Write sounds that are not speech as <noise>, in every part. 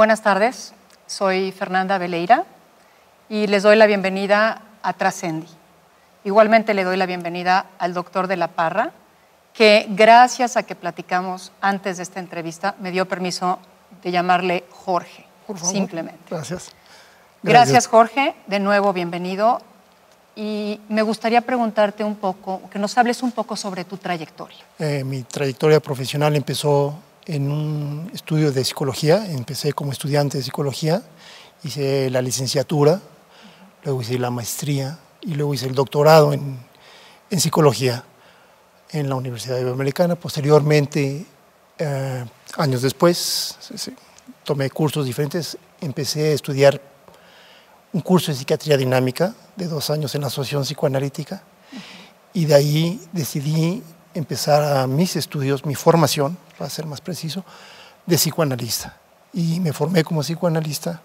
Buenas tardes, soy Fernanda Veleira y les doy la bienvenida a Trascendi. Igualmente le doy la bienvenida al doctor de la Parra, que gracias a que platicamos antes de esta entrevista me dio permiso de llamarle Jorge, simplemente. Gracias. Gracias, Jorge. De nuevo, bienvenido. Y me gustaría preguntarte un poco, que nos hables un poco sobre tu trayectoria. Eh, mi trayectoria profesional empezó en un estudio de psicología. Empecé como estudiante de psicología, hice la licenciatura, luego hice la maestría y luego hice el doctorado en, en psicología en la Universidad Iberoamericana. Posteriormente, eh, años después, tomé cursos diferentes, empecé a estudiar un curso de psiquiatría dinámica de dos años en la Asociación Psicoanalítica y de ahí decidí empezar a mis estudios, mi formación, para ser más preciso, de psicoanalista. Y me formé como psicoanalista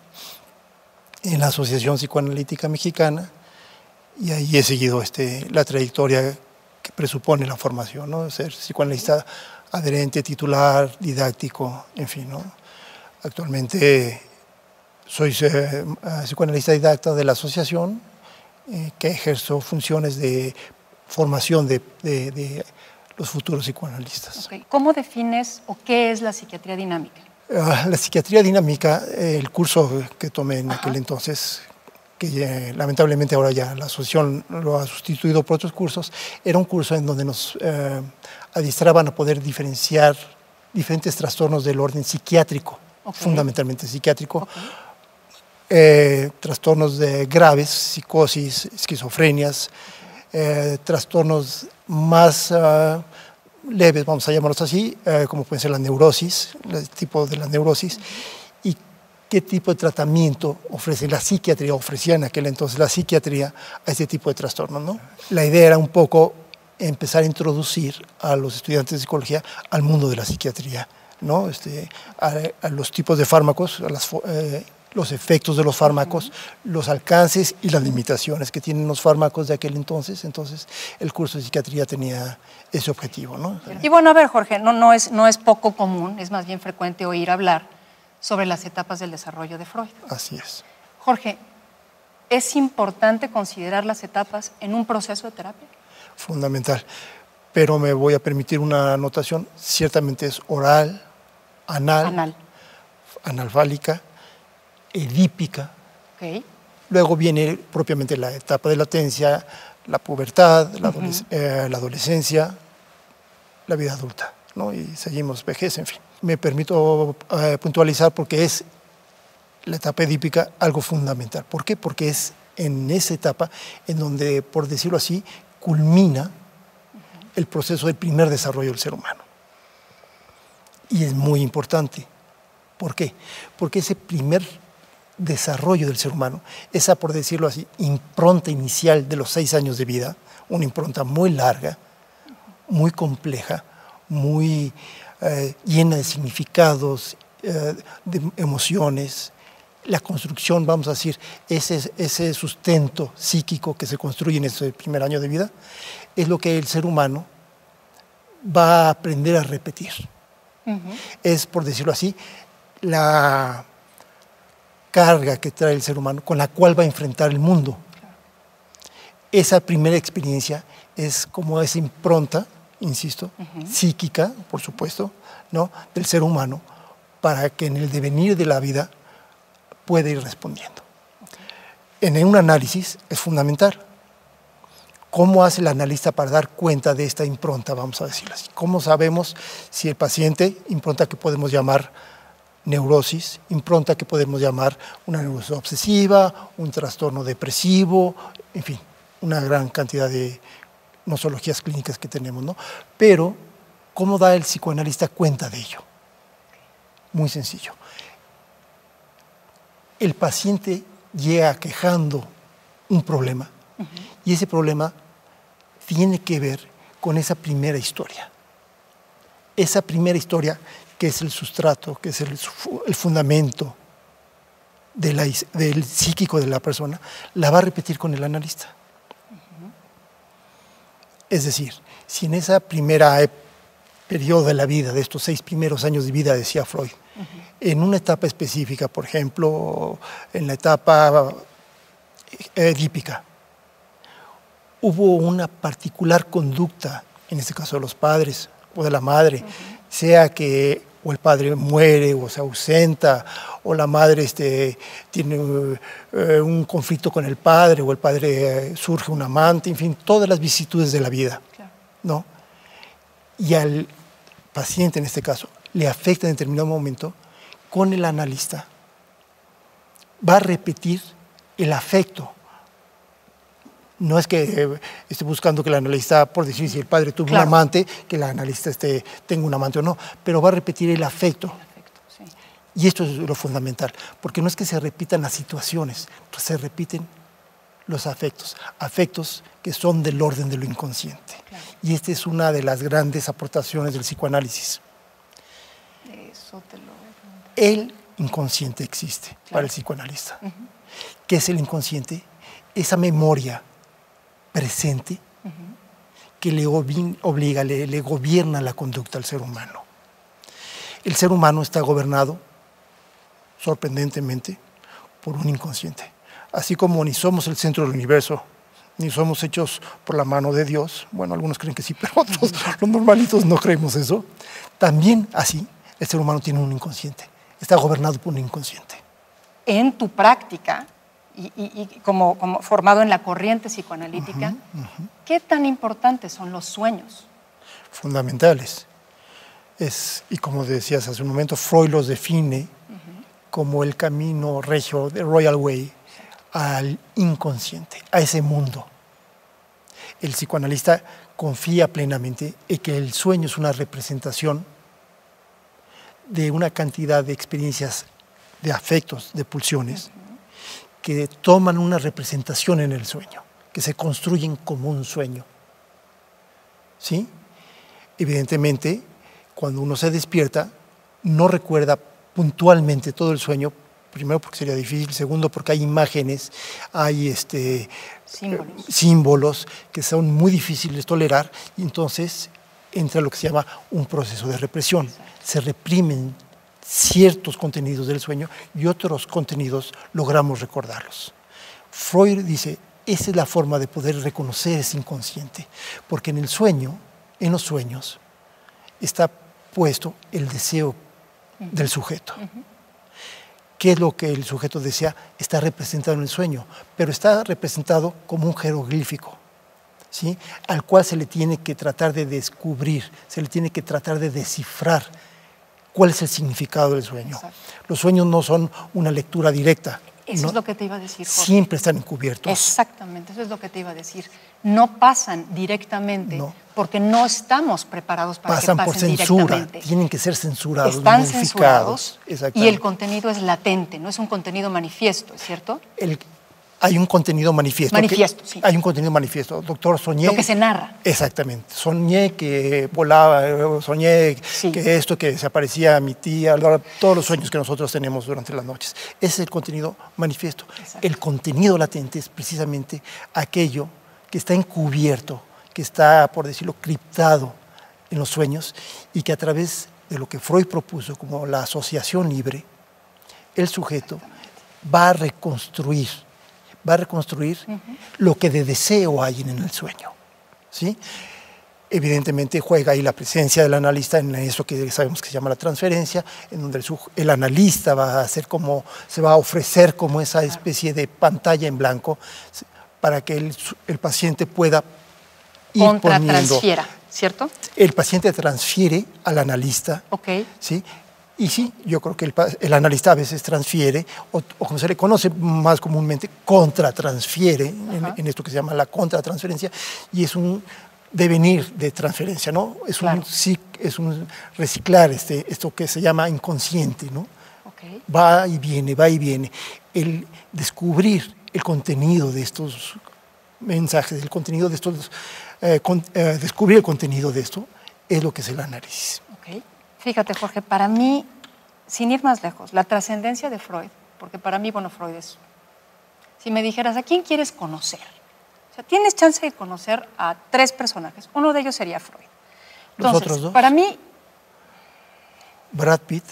en la Asociación Psicoanalítica Mexicana y ahí he seguido este, la trayectoria que presupone la formación, ¿no? ser psicoanalista adherente, titular, didáctico, en fin. ¿no? Actualmente soy eh, psicoanalista didacta de la asociación eh, que ejerzo funciones de formación de, de, los futuros psicoanalistas. ¿Cómo defines o qué es la psiquiatría dinámica? Ah, la psiquiatría dinámica, el curso que tomé en aquel entonces, que lamentablemente ahora ya la asociación lo ha sustituido por otros cursos, era un curso en donde nos eh, adiestraban a poder diferenciar diferentes trastornos del orden psiquiátrico, fundamentalmente psiquiátrico, eh, trastornos de graves, psicosis, esquizofrenias, eh, trastornos más ah, leves, vamos a llamarlos así, eh, como pueden ser la neurosis, el tipo de la neurosis, y qué tipo de tratamiento ofrece la psiquiatría, ofrecía en aquel entonces la psiquiatría a este tipo de trastornos. ¿no? La idea era un poco empezar a introducir a los estudiantes de psicología al mundo de la psiquiatría, ¿no? este, a, los tipos de fármacos, a las, los efectos de los fármacos, los alcances y las limitaciones que tienen los fármacos de aquel entonces. Entonces, el curso de psiquiatría tenía ese objetivo. ¿no? Y bueno, a ver, Jorge, no, no, es, no es poco común, es más bien frecuente oír hablar sobre las etapas del desarrollo de Freud. Así es. Jorge, ¿es importante considerar las etapas en un proceso de terapia? Fundamental. Pero me voy a permitir una anotación. Ciertamente es oral, anal, anal. analfálica, edípica. Luego viene propiamente la etapa de latencia, la pubertad, la, eh, adolescencia, la vida adulta, ¿no? y seguimos vejez, en fin. Me permito eh, puntualizar porque es la etapa edípica algo fundamental. ¿Por qué? Porque es en esa etapa en donde, por decirlo así, culmina el proceso del primer desarrollo del ser humano. Y es muy importante. ¿Por qué? Porque ese primer desarrollo del ser humano, esa, por decirlo así, impronta inicial de los seis años de vida, una impronta muy larga, muy compleja, muy eh, llena de significados, eh, de emociones, la construcción, vamos a decir, ese, ese sustento psíquico que se construye en ese primer año de vida, es lo que el ser humano va a aprender a repetir. Es, por decirlo así, la carga que trae el ser humano con la cual va a enfrentar el mundo. Esa primera experiencia es como esa impronta, insisto, psíquica, por supuesto, ¿no? del ser humano, para que en el devenir de la vida pueda ir respondiendo. En un análisis es fundamental. ¿Cómo hace el analista para dar cuenta de esta impronta, vamos a decirlo así? ¿Cómo sabemos si el paciente, impronta que podemos llamar neurosis, impronta que podemos llamar una neurosis obsesiva, un trastorno depresivo, en fin, una gran cantidad de nosologías clínicas que tenemos, ¿no? Pero, ¿cómo da el psicoanalista cuenta de ello? Muy sencillo. El paciente llega quejando un problema y ese problema tiene que ver con esa primera historia. Esa primera historia que es el sustrato, que es el, fundamento del psíquico de la persona, la va a repetir con el analista. Es decir, si en esa primera periodo de la vida, de estos seis primeros años de vida, decía Freud. En una etapa específica, por ejemplo, en la etapa edípica, hubo una particular conducta, en este caso de los padres o de la madre, sea que o el padre muere o se ausenta, o la madre este, tiene eh, un conflicto con el padre, o el padre eh, surge un amante, en fin, todas las vicisitudes de la vida. ¿no? Y al paciente, en este caso, le afecta en determinado momento, con el analista va a repetir el afecto no es que eh, esté buscando que el analista, por decir, si el padre tuvo un amante, que el analista esté, tenga un amante o no, pero va a repetir el afecto. Y esto es lo fundamental, porque no es que se repitan las situaciones, se repiten los afectos, afectos que son del orden de lo inconsciente. Y esta es una de las grandes aportaciones del psicoanálisis. Eso te lo el inconsciente existe para el psicoanalista. ¿Qué es el inconsciente? Esa memoria presente que le obliga, le, gobierna la conducta al ser humano. El ser humano está gobernado, sorprendentemente, por un inconsciente. Así como ni somos el centro del universo, ni somos hechos por la mano de Dios, bueno, algunos creen que sí, <laughs> pero otros, los normalitos, no creemos eso. También así, el ser humano tiene un inconsciente, está gobernado por un inconsciente. En tu práctica, y, como, formado en la corriente psicoanalítica, ¿qué tan importantes son los sueños? Fundamentales. Es, y como decías hace un momento, Freud los define como el camino regio de Royal Way al inconsciente, a ese mundo. El psicoanalista confía plenamente en que el sueño es una representación de una cantidad de experiencias, de afectos, de pulsiones, que toman una representación en el sueño, que se construyen como un sueño. ¿Sí? Evidentemente, cuando uno se despierta, no recuerda puntualmente todo el sueño, primero porque sería difícil, segundo porque hay imágenes, hay este, símbolos. símbolos que son muy difíciles de tolerar, y entonces entra lo que se llama un proceso de represión. Se reprimen ciertos contenidos del sueño y otros contenidos logramos recordarlos. Freud dice, esa es la forma de poder reconocer ese inconsciente, porque en el sueño, en los sueños, está puesto el deseo del sujeto. ¿Qué es lo que el sujeto desea? Está representado en el sueño, pero está representado como un jeroglífico, ¿sí? al cual se le tiene que tratar de descubrir, se le tiene que tratar de descifrar cuál es el significado del sueño. Los sueños no son una lectura directa. Eso es lo que te iba a decir. Siempre están encubiertos. Exactamente, eso es lo que te iba a decir. No pasan directamente porque no estamos preparados para pasan que pasen por censura, tienen que ser censurados, Están censurados y el contenido es latente, no es un contenido manifiesto, ¿es cierto? El, hay un contenido manifiesto. Manifiesto, sí. Hay un contenido manifiesto. Doctor, soñé. Lo que se narra. Exactamente. Soñé que volaba, soñé que esto, que se aparecía a mi tía, todos los sueños que nosotros tenemos durante las noches. Ese es el contenido manifiesto. El contenido latente es precisamente aquello que está encubierto, que está, por decirlo, criptado en los sueños y que a través de lo que Freud propuso como la asociación libre, el sujeto va a reconstruir va a reconstruir lo que de deseo hay en el sueño. ¿sí? Evidentemente juega ahí la presencia del analista en eso que sabemos que se llama la transferencia, en donde el, analista va a hacer como, se va a ofrecer como esa especie de pantalla en blanco para que el, paciente pueda ir poniendo. ¿cierto? El paciente transfiere al analista. Okay. ¿sí? Y sí, yo creo que el, analista a veces transfiere, o, como se le conoce más comúnmente, contratransfiere, en, esto que se llama la contratransferencia, y es un devenir de transferencia, ¿no? Es, un, es un reciclar este, esto que se llama inconsciente, ¿no? Va y viene, va y viene. El descubrir el contenido de estos mensajes, el contenido de estos, eh, eh, descubrir el contenido de esto, es lo que es el análisis. Fíjate, Jorge, para mí, sin ir más lejos, la trascendencia de Freud, porque para mí, bueno, Freud es... Si me dijeras, ¿a quién quieres conocer? O sea, tienes chance de conocer a tres personajes. Uno de ellos sería Freud. Los otros dos. Para mí. Brad Pitt.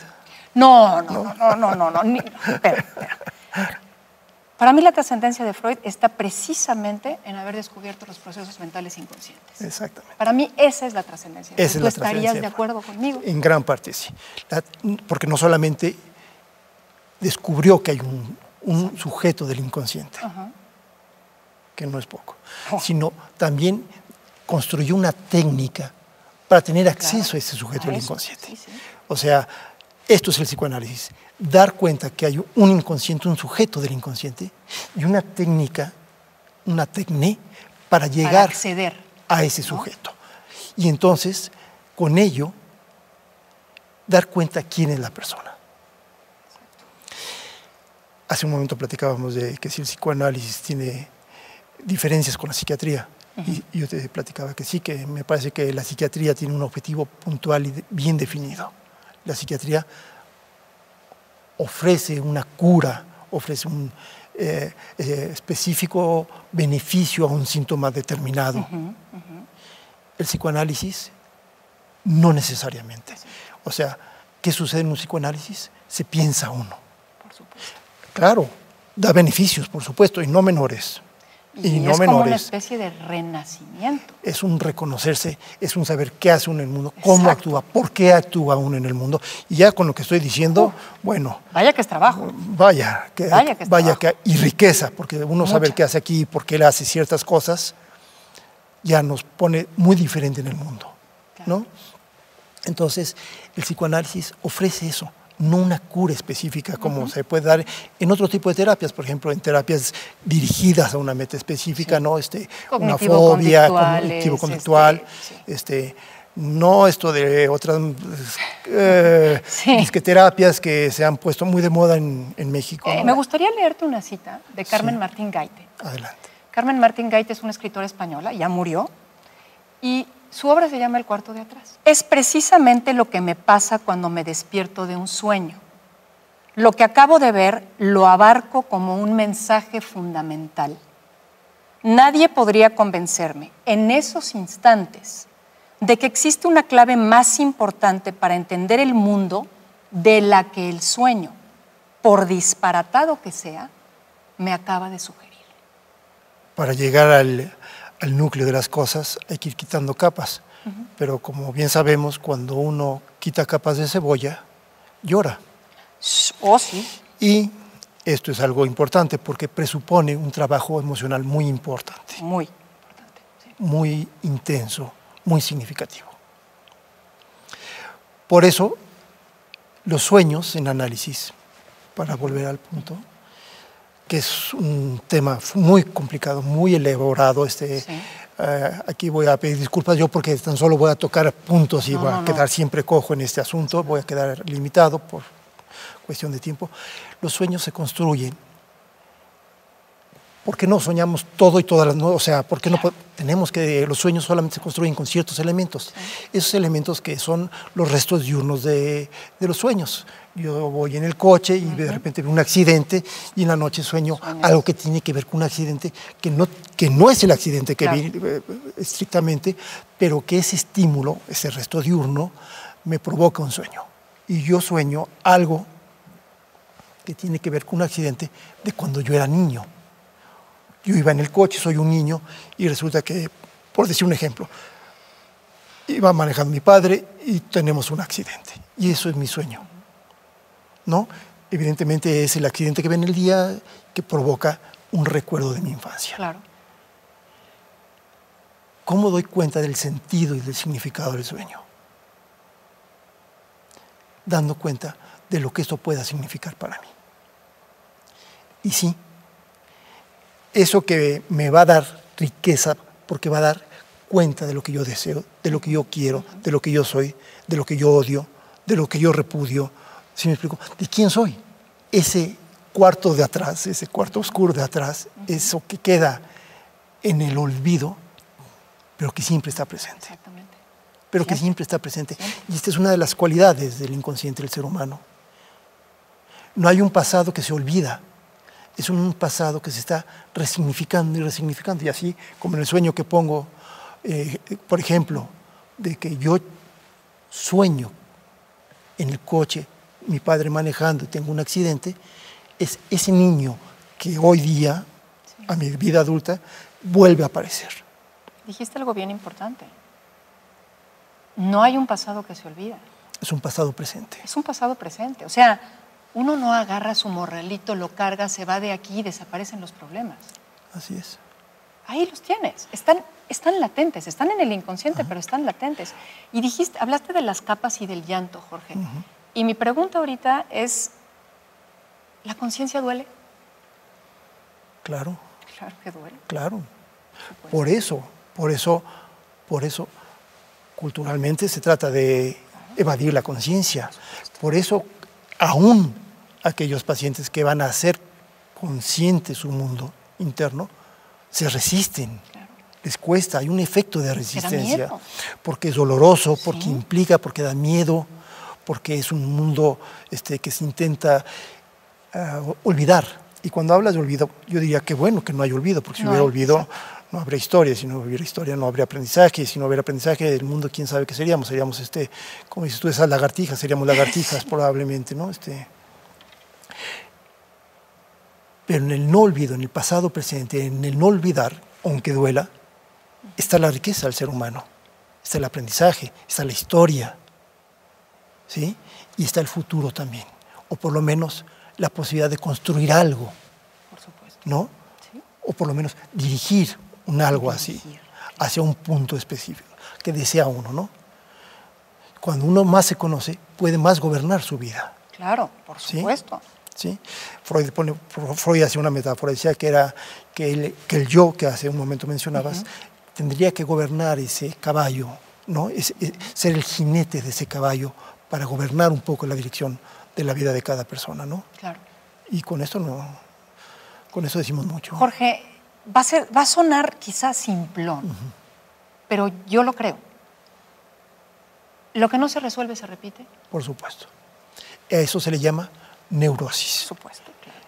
No, no, no, no, no, no. espera, espera. Para mí la trascendencia de Freud está precisamente en haber descubierto los procesos mentales inconscientes. Exactamente. Para mí esa es la trascendencia. Esa ¿Tú estarías de acuerdo conmigo? En gran parte sí. porque no solamente descubrió que hay un, sujeto del inconsciente, que no es poco, oh. sino también construyó una técnica para tener acceso a ese sujeto del inconsciente. O sea, esto es el psicoanálisis dar cuenta que hay un inconsciente, un sujeto del inconsciente y una técnica, una técnica para llegar acceder, a ese sujeto. Y entonces, con ello, dar cuenta quién es la persona. Hace un momento platicábamos de que si el psicoanálisis tiene diferencias con la psiquiatría, y yo te platicaba que sí, que me parece que la psiquiatría tiene un objetivo puntual y bien definido. La psiquiatría ofrece una cura, ofrece un eh, eh, específico beneficio a un síntoma determinado. El psicoanálisis no necesariamente. O sea, ¿qué sucede en un psicoanálisis? Se piensa uno. Por supuesto. Claro, da beneficios, por supuesto, y no menores. Y, no es como una especie de renacimiento. Es un reconocerse, es un saber qué hace uno en el mundo, cómo actúa, por qué actúa uno en el mundo. Y ya con lo que estoy diciendo, bueno. Vaya que es trabajo. Vaya que, vaya que, vaya que y riqueza, porque uno sabe qué hace aquí, por qué él hace ciertas cosas, ya nos pone muy diferente en el mundo. ¿no? Entonces, el psicoanálisis ofrece eso no una cura específica como se puede dar en otro tipo de terapias, por ejemplo, en terapias dirigidas a una meta específica, ¿no? Este, una fobia, cognitivo-conductual, este, este, no esto de otras eh, terapias que se han puesto muy de moda en, México. Eh, me gustaría leerte una cita de Carmen Martín Gaite. Adelante. Carmen Martín Gaite es una escritora española, ya murió, y su obra se llama El cuarto de atrás. Es precisamente lo que me pasa cuando me despierto de un sueño. Lo que acabo de ver lo abarco como un mensaje fundamental. Nadie podría convencerme en esos instantes de que existe una clave más importante para entender el mundo de la que el sueño, por disparatado que sea, me acaba de sugerir. Para llegar al, al núcleo de las cosas hay que ir quitando capas. Pero como bien sabemos, cuando uno quita capas de cebolla, llora. Oh, sí. Y esto es algo importante porque presupone un trabajo emocional muy importante. Muy importante. Muy intenso, muy significativo. Por eso, los sueños en análisis, para volver al punto, que es un tema muy complicado, muy elaborado. Este, eh, aquí voy a pedir disculpas yo porque tan solo voy a tocar puntos y voy a quedar siempre cojo en este asunto, voy a quedar limitado por cuestión de tiempo. Los sueños se construyen ¿Por qué no soñamos todo y todas las? O sea, ¿por qué no tenemos que los sueños solamente se construyen con ciertos elementos? Esos elementos que son los restos diurnos de, de los sueños. Yo voy en el coche y de repente veo un accidente y en la noche sueño algo que tiene que ver con un accidente que no, que no es el accidente que vi eh, estrictamente, pero que ese estímulo, ese resto diurno, me provoca un sueño. Y yo sueño algo que tiene que ver con un accidente de cuando yo era niño yo iba en el coche, soy un niño, y resulta que, por decir un ejemplo, iba manejando mi padre y tenemos un accidente. Y eso es mi sueño. ¿No? Evidentemente es el accidente que ve en el día que provoca un recuerdo de mi infancia. Claro. ¿Cómo doy cuenta del sentido y del significado del sueño? Dando cuenta de lo que esto pueda significar para mí. Y sí, eso que me va a dar riqueza, porque va a dar cuenta de lo que yo deseo, de lo que yo quiero, de lo que yo soy, de lo que yo odio, de lo que yo repudio. ¿Sí me explico? ¿De quién soy? Ese cuarto de atrás, ese cuarto oscuro de atrás, eso que queda en el olvido, pero que siempre está presente. Exactamente. Pero que siempre está presente. Y esta es una de las cualidades del inconsciente del ser humano. No hay un pasado que se olvida, es un pasado que se está resignificando y resignificando. Y así, como en el sueño que pongo, eh, por ejemplo, de que yo sueño en el coche, mi padre manejando, tengo un accidente, es ese niño que hoy día, a mi vida adulta, vuelve a aparecer. Dijiste algo bien importante. No hay un pasado que se olvida. Es un pasado presente. Es un pasado presente. O sea, uno no agarra su morralito, lo carga, se va de aquí y desaparecen los problemas. Así es. Ahí los tienes. Están, están latentes, están en el inconsciente, pero están latentes. Y dijiste, hablaste de las capas y del llanto, Jorge. Y mi pregunta ahorita es, ¿la conciencia duele? Claro. Claro que duele. Claro. Por eso, por eso, por eso, culturalmente se trata de evadir la conciencia. Por eso, aún aquellos pacientes que van a hacer consciente su mundo interno, se resisten. Les cuesta, hay un efecto de resistencia. Porque es doloroso, porque implica, porque da miedo, porque es un mundo este, que se intenta ah, olvidar. Y cuando hablas de olvido, yo diría que bueno que no hay olvido, porque si hubiera olvido no habría historia, si no hubiera historia no habría aprendizaje, si no hubiera aprendizaje el mundo quién sabe qué seríamos, seríamos este, como dices tú, esas lagartijas, seríamos lagartijas <laughs> probablemente, ¿no? Este, pero en el no olvido, en el pasado presente, en el no olvidar, aunque duela, está la riqueza del ser humano, está el aprendizaje, está la historia, ¿sí? Y está el futuro también, o por lo menos la posibilidad de construir algo, por supuesto. ¿no? O por lo menos dirigir un algo así, hacia un punto específico que desea uno, ¿no? Cuando uno más se conoce, puede más gobernar su vida. Claro, por supuesto. ¿Sí? Freud, pone, Freud hacía una metáfora, decía que era que el, que el yo, que hace un momento mencionabas, tendría que gobernar ese caballo, ¿no? ser el jinete de ese caballo para gobernar un poco la dirección de la vida de cada persona, ¿no? Claro. Y con esto no, con eso decimos mucho. Jorge, va a, ser, va a sonar quizás simplón, pero yo lo creo. Lo que no se resuelve se repite. Por supuesto. A eso se le llama neurosis. Por supuesto, claro.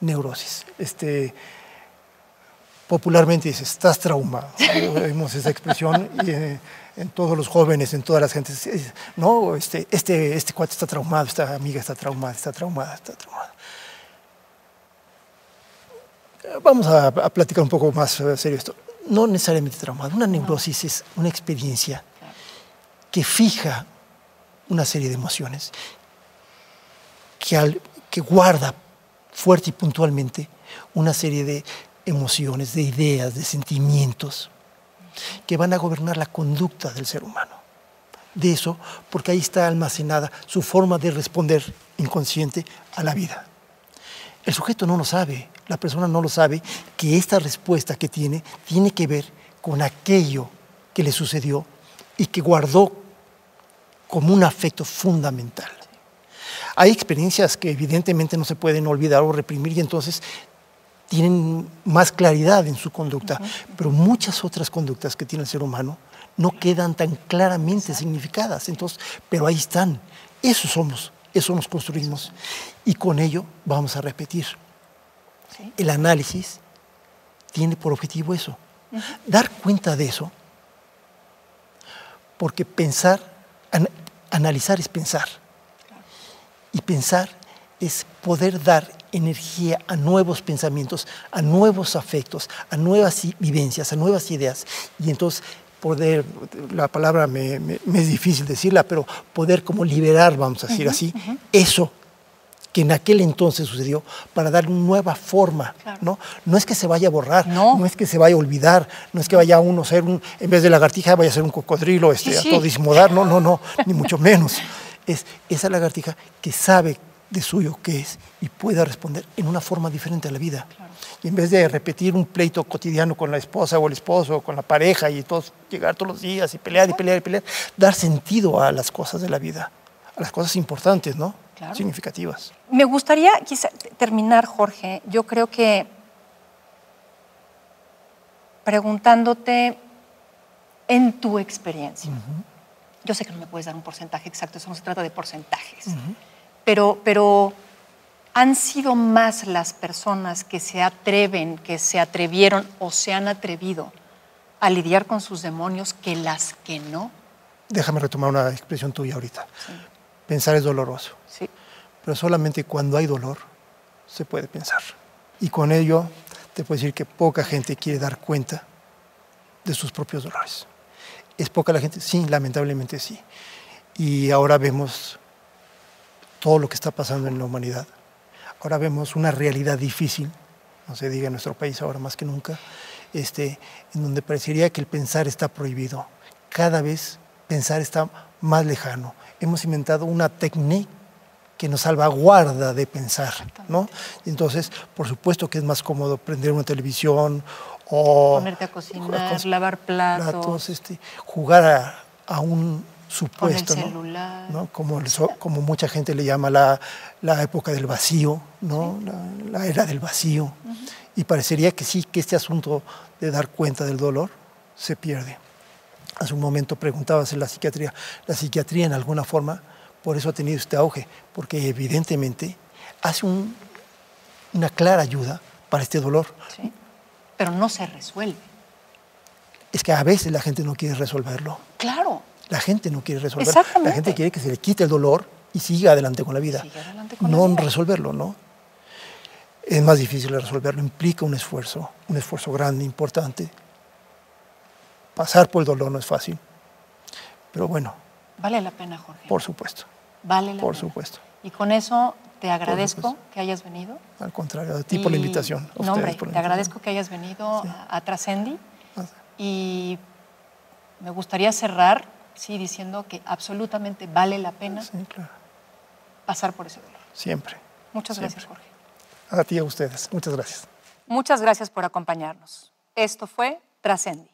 Neurosis. Este, popularmente dice, estás traumado. Vemos esa expresión eh, en todos los jóvenes, en todas las gentes, no, este, este, este cuate está traumado, esta amiga está traumada, está traumada, está traumada. Vamos a, platicar un poco más serio esto. No necesariamente traumado. Una neurosis es una experiencia que fija una serie de emociones que, guarda fuerte y puntualmente una serie de emociones, de ideas, de sentimientos que van a gobernar la conducta del ser humano. De eso, porque ahí está almacenada su forma de responder inconsciente a la vida. El sujeto no lo sabe, la persona no lo sabe, que esta respuesta que tiene tiene que ver con aquello que le sucedió y que guardó como un afecto fundamental. Hay experiencias que evidentemente no se pueden olvidar o reprimir y entonces tienen más claridad en su conducta, pero muchas otras conductas que tiene el ser humano no quedan tan claramente significadas. Entonces, pero ahí están. Eso somos, eso nos construimos y con ello vamos a repetir. El análisis tiene por objetivo eso, dar cuenta de eso, porque pensar, analizar es pensar. Y pensar es poder dar energía a nuevos pensamientos, a nuevos afectos, a nuevas vivencias, a nuevas ideas. Y entonces poder, la palabra me, es difícil decirla, pero poder como liberar, vamos a decir así, eso que en aquel entonces sucedió para dar una nueva forma, ¿no? No es que se vaya a borrar, no. es que se vaya a olvidar, no es que vaya uno a ser un, en vez de lagartija vaya a ser un cocodrilo, este, a todo dismodar, no, no, no, ni mucho menos es esa lagartija que sabe de suyo qué es y pueda responder en una forma diferente a la vida. Y en vez de repetir un pleito cotidiano con la esposa o el esposo o con la pareja y todos, llegar todos los días y pelear y pelear y pelear, dar sentido a las cosas de la vida, a las cosas importantes, ¿no? Significativas. Me gustaría quizá terminar, Jorge, yo creo que preguntándote en tu experiencia. Yo sé que no me puedes dar un porcentaje exacto, eso no se trata de porcentajes, pero, pero han sido más las personas que se atreven, que se atrevieron o se han atrevido a lidiar con sus demonios que las que no. déjame retomar una expresión tuya ahorita. Pensar es doloroso. Sí. Pero solamente cuando hay dolor se puede pensar. Y con ello te puedo decir que poca gente quiere dar cuenta de sus propios dolores. ¿Es poca la gente? Sí, lamentablemente sí. Y ahora vemos todo lo que está pasando en la humanidad. Ahora vemos una realidad difícil, no se diga en nuestro país ahora más que nunca, este, en donde parecería que el pensar está prohibido. Cada vez pensar está más lejano. Hemos inventado una técnica que nos salvaguarda de pensar, ¿no? Entonces, por supuesto que es más cómodo prender una televisión o... Ponerte a cocinar, lavar platos. este, jugar a, un supuesto, Con el celular. ¿no? Como, como mucha gente le llama la, la época del vacío, ¿no? La, era del vacío. Y parecería que sí, que este asunto de dar cuenta del dolor se pierde. Hace un momento preguntabas en la psiquiatría, la psiquiatría en alguna forma, por eso ha tenido este auge, porque evidentemente hace una clara ayuda para este dolor. Sí, pero no se resuelve. Es que a veces la gente no quiere resolverlo. Claro. La gente no quiere resolverlo. La gente quiere que se le quite el dolor y siga adelante con la vida. no resolverlo, ¿no? Es más difícil resolverlo, implica un esfuerzo, un esfuerzo grande, importante. Pasar por el dolor no es fácil, pero bueno. Vale la pena, Jorge. Por supuesto. Vale la Por supuesto. Y con eso te agradezco que hayas venido. Al contrario, a ti por la invitación. no, hombre, te agradezco que hayas venido a, Trascendi. Ah. Y me gustaría cerrar, sí, diciendo que absolutamente vale la pena pasar por ese dolor. Siempre. Muchas gracias, Jorge. A ti y a ustedes. Muchas gracias. Muchas gracias por acompañarnos. Esto fue Trascendi.